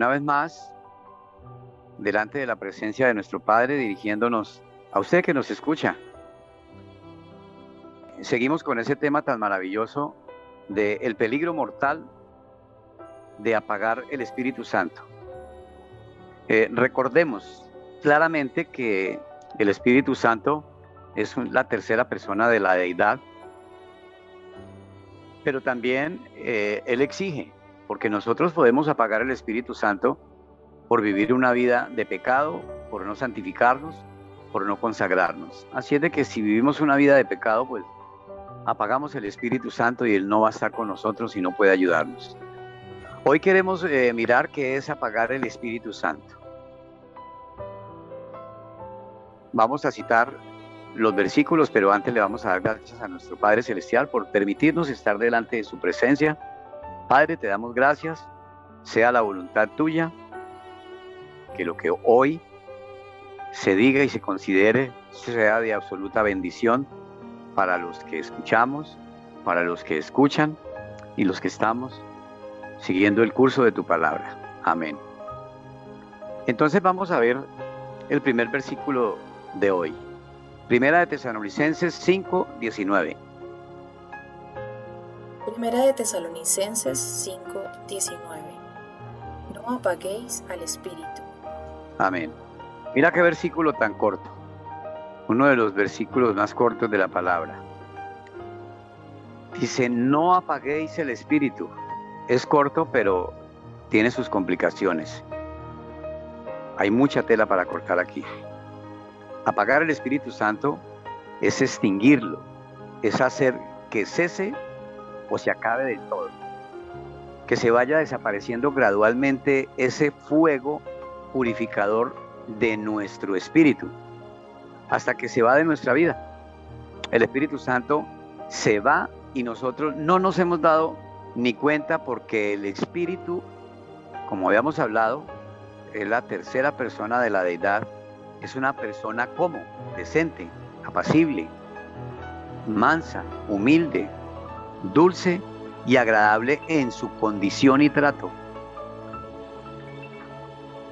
una vez más, delante de la presencia de nuestro Padre, dirigiéndonos a usted que nos escucha. Seguimos con ese tema tan maravilloso de el peligro mortal de apagar el Espíritu Santo. Eh, recordemos claramente que el Espíritu Santo es la tercera persona de la deidad, pero también eh, Él exige, porque nosotros podemos apagar el Espíritu Santo por vivir una vida de pecado, por no santificarnos, por no consagrarnos. Así es de que si vivimos una vida de pecado, pues apagamos el Espíritu Santo y Él no va a estar con nosotros y no puede ayudarnos. Hoy queremos eh, mirar qué es apagar el Espíritu Santo. Vamos a citar los versículos, pero antes le vamos a dar gracias a nuestro Padre Celestial por permitirnos estar delante de su presencia. Padre, te damos gracias, sea la voluntad tuya, que lo que hoy se diga y se considere sea de absoluta bendición para los que escuchamos, para los que escuchan y los que estamos siguiendo el curso de tu palabra. Amén. Entonces vamos a ver el primer versículo de hoy. Primera de Tesalonicenses 5, 19. Primera de Tesalonicenses 5, 19. No apaguéis al Espíritu. Amén. Mira qué versículo tan corto. Uno de los versículos más cortos de la palabra. Dice, no apaguéis el Espíritu. Es corto, pero tiene sus complicaciones. Hay mucha tela para cortar aquí. Apagar el Espíritu Santo es extinguirlo, es hacer que cese o se acabe del todo, que se vaya desapareciendo gradualmente ese fuego purificador de nuestro espíritu, hasta que se va de nuestra vida. El Espíritu Santo se va y nosotros no nos hemos dado ni cuenta porque el Espíritu, como habíamos hablado, es la tercera persona de la deidad es una persona como, decente, apacible, mansa, humilde, dulce y agradable en su condición y trato.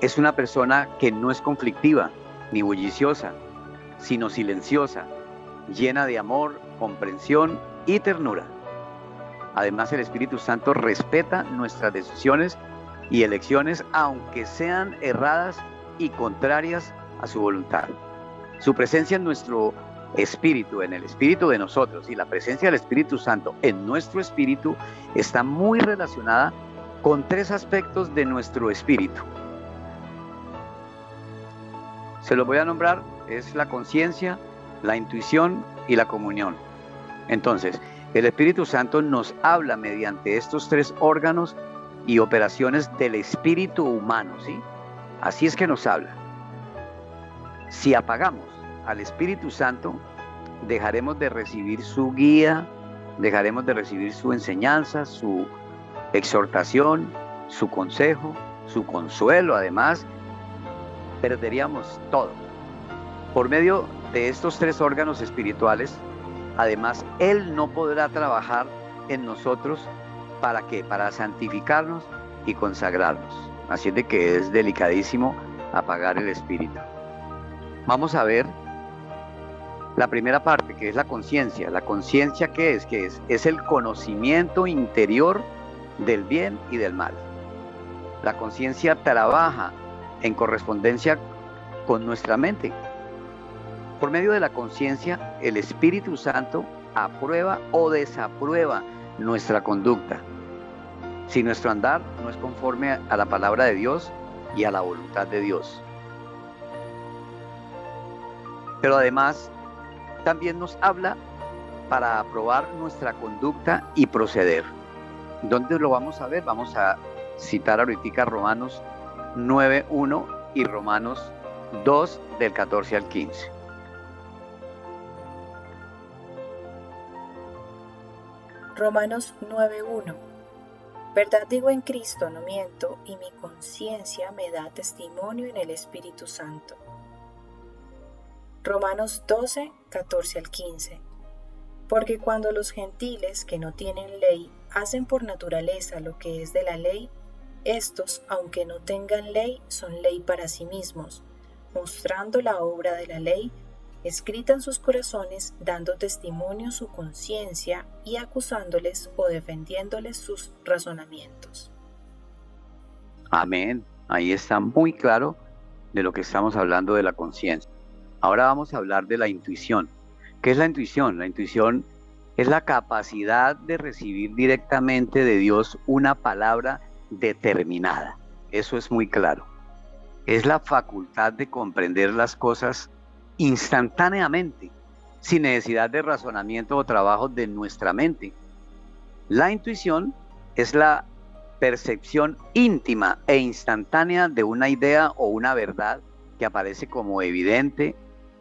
Es una persona que no es conflictiva ni bulliciosa, sino silenciosa, llena de amor, comprensión y ternura. Además, el Espíritu Santo respeta nuestras decisiones y elecciones, aunque sean erradas y contrarias a su voluntad. Su presencia en nuestro espíritu, en el espíritu de nosotros y la presencia del Espíritu Santo en nuestro espíritu está muy relacionada con tres aspectos de nuestro espíritu. Se los voy a nombrar, es la conciencia, la intuición y la comunión. Entonces, el Espíritu Santo nos habla mediante estos tres órganos y operaciones del espíritu humano, ¿sí? Así es que nos habla. Si apagamos al Espíritu Santo, dejaremos de recibir su guía, dejaremos de recibir su enseñanza, su exhortación, su consejo, su consuelo. Además, perderíamos todo. Por medio de estos tres órganos espirituales, además, Él no podrá trabajar en nosotros para qué? Para santificarnos y consagrarnos. Así es de que es delicadísimo apagar el espíritu. Vamos a ver la primera parte, que es la conciencia. ¿La conciencia qué es? ¿Qué es? Es el conocimiento interior del bien y del mal. La conciencia trabaja en correspondencia con nuestra mente. Por medio de la conciencia, el Espíritu Santo aprueba o desaprueba nuestra conducta. Si nuestro andar no es conforme a la palabra de Dios y a la voluntad de Dios pero además también nos habla para aprobar nuestra conducta y proceder. ¿Dónde lo vamos a ver? Vamos a citar ahorita Romanos 9.1 y Romanos 2 del 14 al 15. Romanos 9.1 Verdad digo en Cristo, no miento, y mi conciencia me da testimonio en el Espíritu Santo Romanos 12, 14 al 15. Porque cuando los gentiles que no tienen ley hacen por naturaleza lo que es de la ley, estos, aunque no tengan ley, son ley para sí mismos, mostrando la obra de la ley escrita en sus corazones, dando testimonio su conciencia y acusándoles o defendiéndoles sus razonamientos. Amén. Ahí está muy claro de lo que estamos hablando de la conciencia. Ahora vamos a hablar de la intuición. ¿Qué es la intuición? La intuición es la capacidad de recibir directamente de Dios una palabra determinada. Eso es muy claro. Es la facultad de comprender las cosas instantáneamente, sin necesidad de razonamiento o trabajo de nuestra mente. La intuición es la percepción íntima e instantánea de una idea o una verdad que aparece como evidente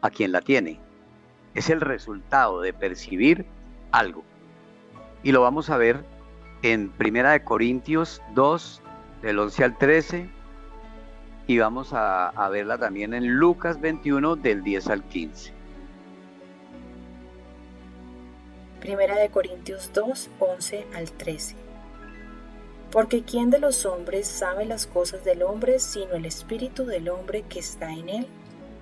a quien la tiene. Es el resultado de percibir algo. Y lo vamos a ver en Primera de Corintios 2, del 11 al 13, y vamos a, a verla también en Lucas 21, del 10 al 15. Primera de Corintios 2, 11 al 13. Porque ¿quién de los hombres sabe las cosas del hombre sino el espíritu del hombre que está en él?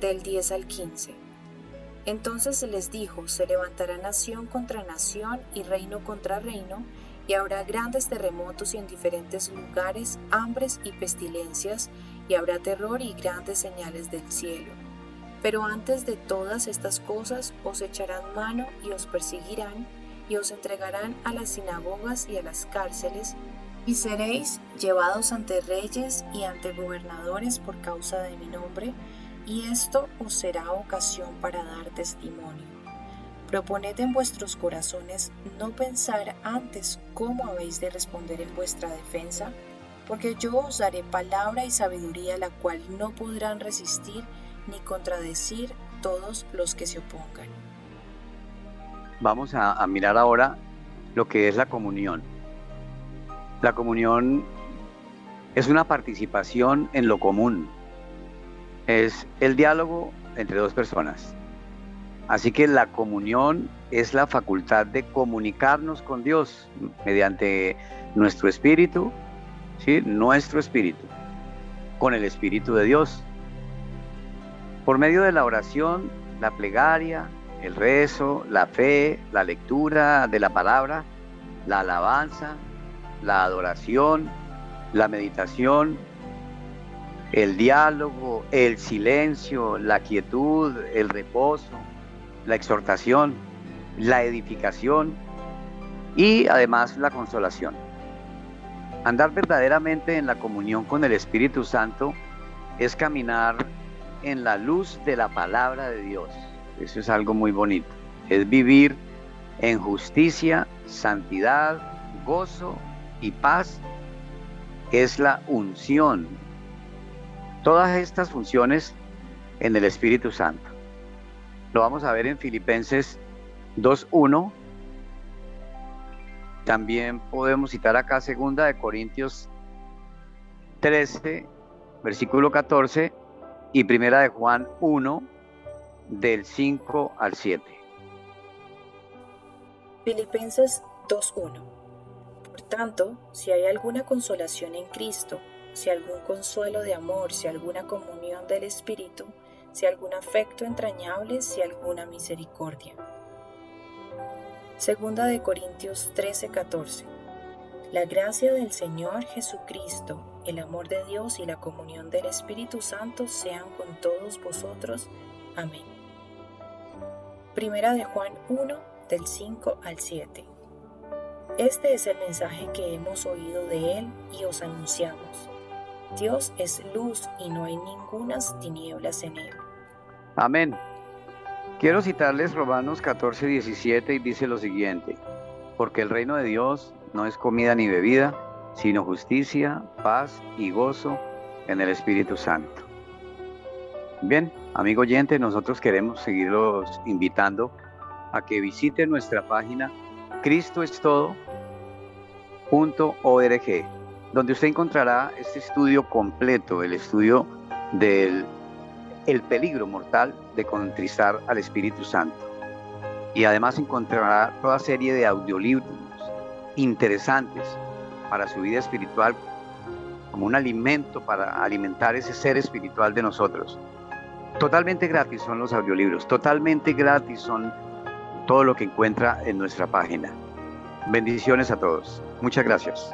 del 10 al 15. Entonces se les dijo, se levantará nación contra nación y reino contra reino, y habrá grandes terremotos y en diferentes lugares hambres y pestilencias, y habrá terror y grandes señales del cielo. Pero antes de todas estas cosas os echarán mano y os perseguirán, y os entregarán a las sinagogas y a las cárceles, y seréis llevados ante reyes y ante gobernadores por causa de mi nombre, y esto os será ocasión para dar testimonio. Proponed en vuestros corazones no pensar antes cómo habéis de responder en vuestra defensa, porque yo os daré palabra y sabiduría la cual no podrán resistir ni contradecir todos los que se opongan vamos a, mirar ahora lo que es la comunión. La comunión es una participación en lo común, es el diálogo entre dos personas. Así que la comunión es la facultad de comunicarnos con Dios mediante nuestro espíritu, ¿sí? nuestro espíritu, con el espíritu de Dios. Por medio de la oración, la plegaria, el rezo, la fe, la lectura de la palabra, la alabanza, la adoración, la meditación, el diálogo, el silencio, la quietud, el reposo, la exhortación, la edificación y además la consolación. Andar verdaderamente en la comunión con el Espíritu Santo es caminar en la luz de la palabra de Dios eso es algo muy bonito. Es vivir en justicia, santidad, gozo y paz. Es la unción. Todas estas funciones en el Espíritu Santo. Lo vamos a ver en Filipenses 2.1. También podemos citar acá segunda de Corintios 13, versículo 14 y primera de Juan 1, del 5 al 7. Filipenses 2.1 Por tanto, si hay alguna consolación en Cristo, si algún consuelo de amor, si alguna comunión del Espíritu, si algún afecto entrañable, si alguna misericordia. Segunda de Corintios 13:14 La gracia del Señor Jesucristo, el amor de Dios y la comunión del Espíritu Santo sean con todos vosotros. Amén. Primera de Juan 1 del 5 al 7. Este es el mensaje que hemos oído de Él y os anunciamos. Dios es luz y no hay ningunas tinieblas en Él. Amén. Quiero citarles Romanos 14, 17 y dice lo siguiente, porque el reino de Dios no es comida ni bebida, sino justicia, paz y gozo en el Espíritu Santo. Bien, amigo oyente, nosotros queremos seguirlos invitando a que visiten nuestra página cristoestodo.org, donde usted encontrará este estudio completo, el estudio del el peligro mortal de contristar al Espíritu Santo. Y además encontrará toda serie de audiolibros interesantes para su vida espiritual como un alimento para alimentar ese ser espiritual de nosotros. Totalmente gratis son los audiolibros, totalmente gratis son todo lo que encuentra en nuestra página. Bendiciones a todos. Muchas gracias.